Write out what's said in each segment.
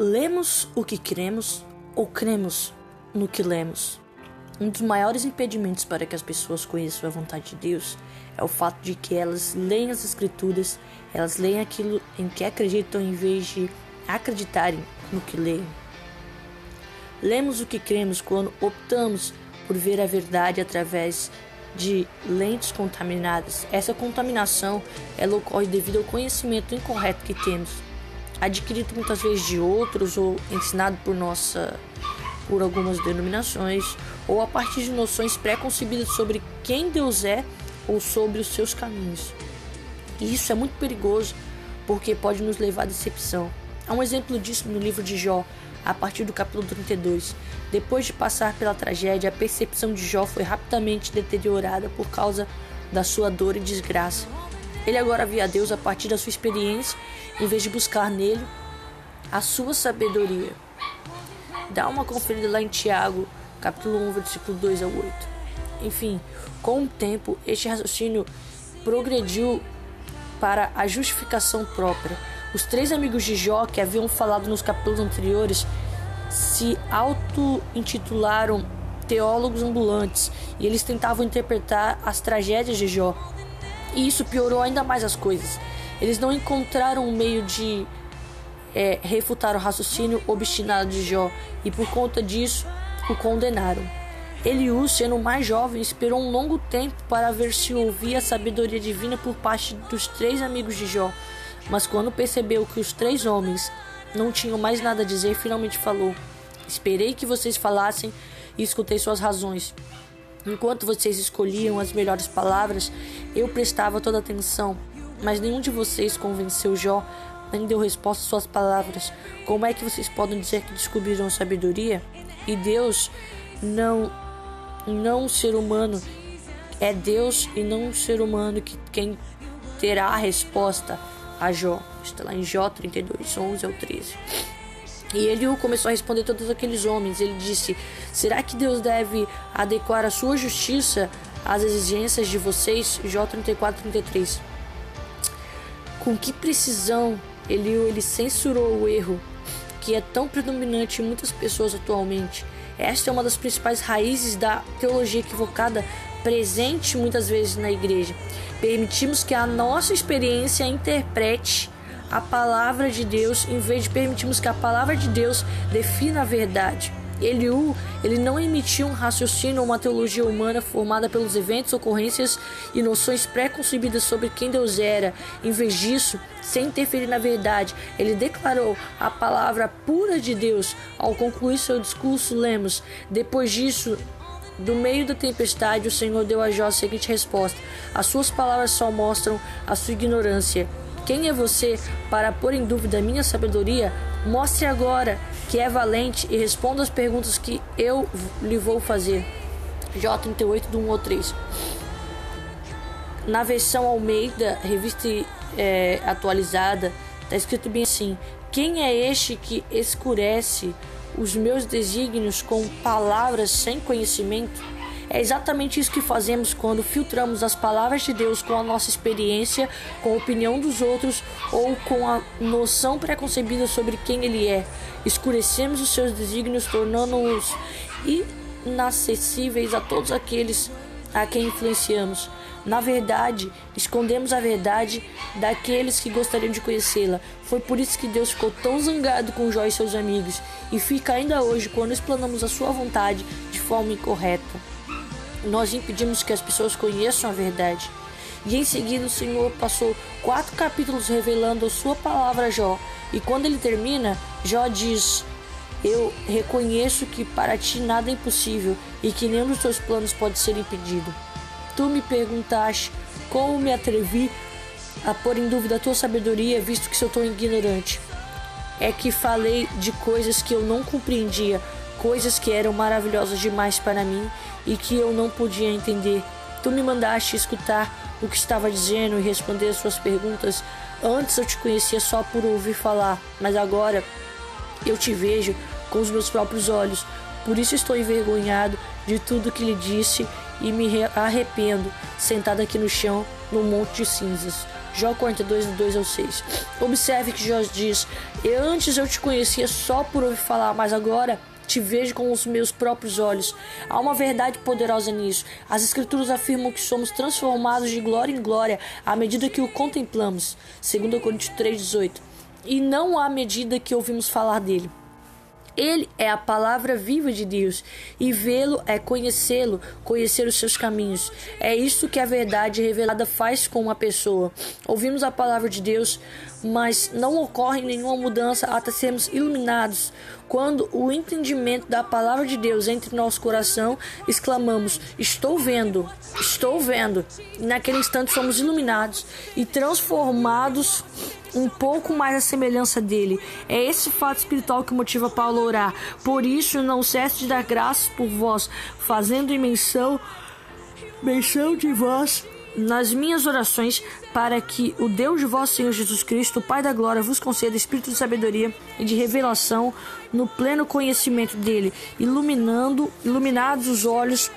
Lemos o que cremos ou cremos no que lemos? Um dos maiores impedimentos para que as pessoas conheçam a vontade de Deus é o fato de que elas leem as Escrituras, elas leem aquilo em que acreditam em vez de acreditarem no que leem. Lemos o que cremos quando optamos por ver a verdade através de lentes contaminadas. Essa contaminação ela ocorre devido ao conhecimento incorreto que temos adquirido muitas vezes de outros ou ensinado por nossa por algumas denominações ou a partir de noções pré-concebidas sobre quem Deus é ou sobre os seus caminhos. E isso é muito perigoso porque pode nos levar à decepção. Há um exemplo disso no livro de Jó, a partir do capítulo 32. Depois de passar pela tragédia, a percepção de Jó foi rapidamente deteriorada por causa da sua dor e desgraça. Ele agora via Deus a partir da sua experiência, em vez de buscar nele a sua sabedoria. Dá uma conferida lá em Tiago, capítulo 1, versículo 2 ao 8. Enfim, com o tempo, este raciocínio progrediu para a justificação própria. Os três amigos de Jó, que haviam falado nos capítulos anteriores, se auto-intitularam teólogos ambulantes e eles tentavam interpretar as tragédias de Jó e isso piorou ainda mais as coisas. Eles não encontraram um meio de é, refutar o raciocínio obstinado de Jó e por conta disso o condenaram. Eliú, sendo mais jovem, esperou um longo tempo para ver se ouvia a sabedoria divina por parte dos três amigos de Jó. Mas quando percebeu que os três homens não tinham mais nada a dizer, finalmente falou: Esperei que vocês falassem e escutei suas razões. Enquanto vocês escolhiam as melhores palavras, eu prestava toda atenção, mas nenhum de vocês convenceu Jó, nem deu resposta às suas palavras. Como é que vocês podem dizer que descobriram sabedoria? E Deus não não um ser humano é Deus e não um ser humano que quem terá a resposta a Jó. Está lá em Jó 32, 11 ao 13. E ele começou a responder todos aqueles homens. Ele disse: Será que Deus deve adequar a sua justiça às exigências de vocês? Jó 34, 33. Com que precisão ele, ele censurou o erro que é tão predominante em muitas pessoas atualmente. Esta é uma das principais raízes da teologia equivocada presente muitas vezes na igreja. Permitimos que a nossa experiência interprete a palavra de Deus em vez de permitirmos que a palavra de Deus defina a verdade. Eliú, ele não emitiu um raciocínio ou uma teologia humana formada pelos eventos, ocorrências e noções pré-concebidas sobre quem Deus era. Em vez disso, sem interferir na verdade, ele declarou a palavra pura de Deus. Ao concluir seu discurso, lemos: Depois disso, do meio da tempestade, o Senhor deu a Jó a seguinte resposta: As suas palavras só mostram a sua ignorância quem é você para pôr em dúvida minha sabedoria? Mostre agora que é valente e responda as perguntas que eu lhe vou fazer. J 38 do 1 ao 3. Na versão Almeida, revista é, atualizada, está escrito bem assim: Quem é este que escurece os meus desígnios com palavras sem conhecimento? É exatamente isso que fazemos quando filtramos as palavras de Deus com a nossa experiência, com a opinião dos outros ou com a noção preconcebida sobre quem Ele é. Escurecemos os seus desígnios, tornando-os inacessíveis a todos aqueles a quem influenciamos. Na verdade, escondemos a verdade daqueles que gostariam de conhecê-la. Foi por isso que Deus ficou tão zangado com Jó e seus amigos e fica ainda hoje quando explanamos a sua vontade de forma incorreta nós impedimos que as pessoas conheçam a verdade. E em seguida o Senhor passou quatro capítulos revelando a sua palavra a Jó. E quando ele termina, Jó diz: Eu reconheço que para ti nada é impossível e que nenhum dos teus planos pode ser impedido. Tu me perguntaste como me atrevi a pôr em dúvida a tua sabedoria, visto que sou tão ignorante. É que falei de coisas que eu não compreendia, coisas que eram maravilhosas demais para mim e que eu não podia entender. Tu me mandaste escutar o que estava dizendo e responder as suas perguntas. Antes eu te conhecia só por ouvir falar, mas agora eu te vejo com os meus próprios olhos. Por isso estou envergonhado de tudo que lhe disse e me arrependo, sentado aqui no chão, num monte de cinzas. Jó 42, 2 ao 6. Observe que Jó diz: Antes eu te conhecia só por ouvir falar, mas agora te vejo com os meus próprios olhos. Há uma verdade poderosa nisso. As Escrituras afirmam que somos transformados de glória em glória à medida que o contemplamos. 2 Coríntios 3,18. E não à medida que ouvimos falar dele. Ele é a palavra viva de Deus, e vê-lo é conhecê-lo, conhecer os seus caminhos. É isso que a verdade revelada faz com uma pessoa. Ouvimos a palavra de Deus, mas não ocorre nenhuma mudança até sermos iluminados. Quando o entendimento da palavra de Deus entra em nosso coração, exclamamos: Estou vendo, estou vendo. E naquele instante somos iluminados e transformados um pouco mais a semelhança dele. É esse fato espiritual que motiva Paulo a orar. Por isso, não cesse de dar graças por vós, fazendo menção, menção de vós nas minhas orações, para que o Deus de vosso Senhor Jesus Cristo, o Pai da glória, vos conceda espírito de sabedoria e de revelação no pleno conhecimento dele, iluminando, iluminados os olhos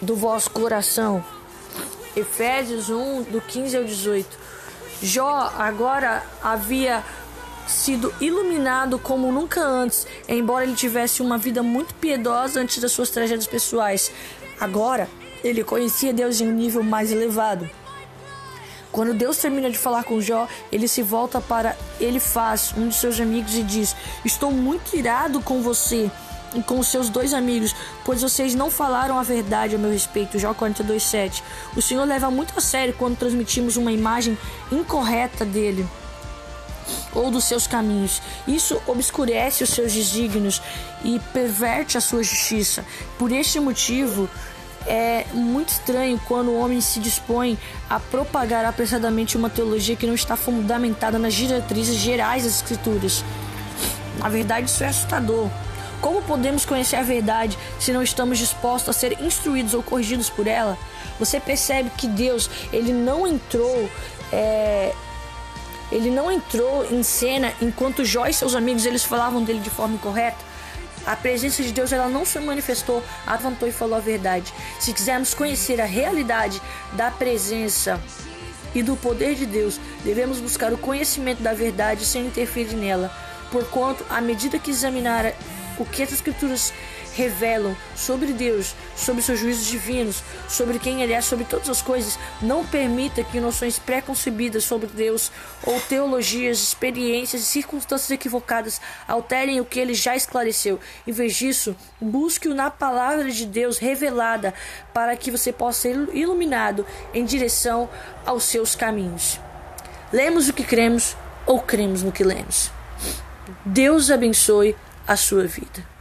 do vosso coração. Efésios 1, do 15 ao 18. Jó agora havia sido iluminado como nunca antes, embora ele tivesse uma vida muito piedosa antes das suas tragédias pessoais. Agora, ele conhecia Deus em um nível mais elevado. Quando Deus termina de falar com Jó, ele se volta para Elifaz, um de seus amigos, e diz: Estou muito irado com você e com seus dois amigos, pois vocês não falaram a verdade a meu respeito. Jó 42,7. O Senhor leva muito a sério quando transmitimos uma imagem incorreta dele ou dos seus caminhos. Isso obscurece os seus desígnios e perverte a sua justiça. Por este motivo, é muito estranho quando o homem se dispõe a propagar apressadamente uma teologia que não está fundamentada nas diretrizes gerais das Escrituras. Na verdade, isso é assustador. Como podemos conhecer a verdade se não estamos dispostos a ser instruídos ou corrigidos por ela? Você percebe que Deus ele não entrou é, ele não entrou em cena enquanto Jó e seus amigos eles falavam dele de forma incorreta. A presença de Deus ela não se manifestou, avançou e falou a verdade. Se quisermos conhecer a realidade da presença e do poder de Deus, devemos buscar o conhecimento da verdade sem interferir nela. Porquanto, à medida que examinar o que as Escrituras revelam sobre Deus, sobre seus juízos divinos, sobre quem Ele é, sobre todas as coisas, não permita que noções preconcebidas sobre Deus ou teologias, experiências e circunstâncias equivocadas alterem o que Ele já esclareceu. Em vez disso, busque-o na palavra de Deus revelada para que você possa ser iluminado em direção aos seus caminhos. Lemos o que cremos ou cremos no que lemos. Deus abençoe a sua vida.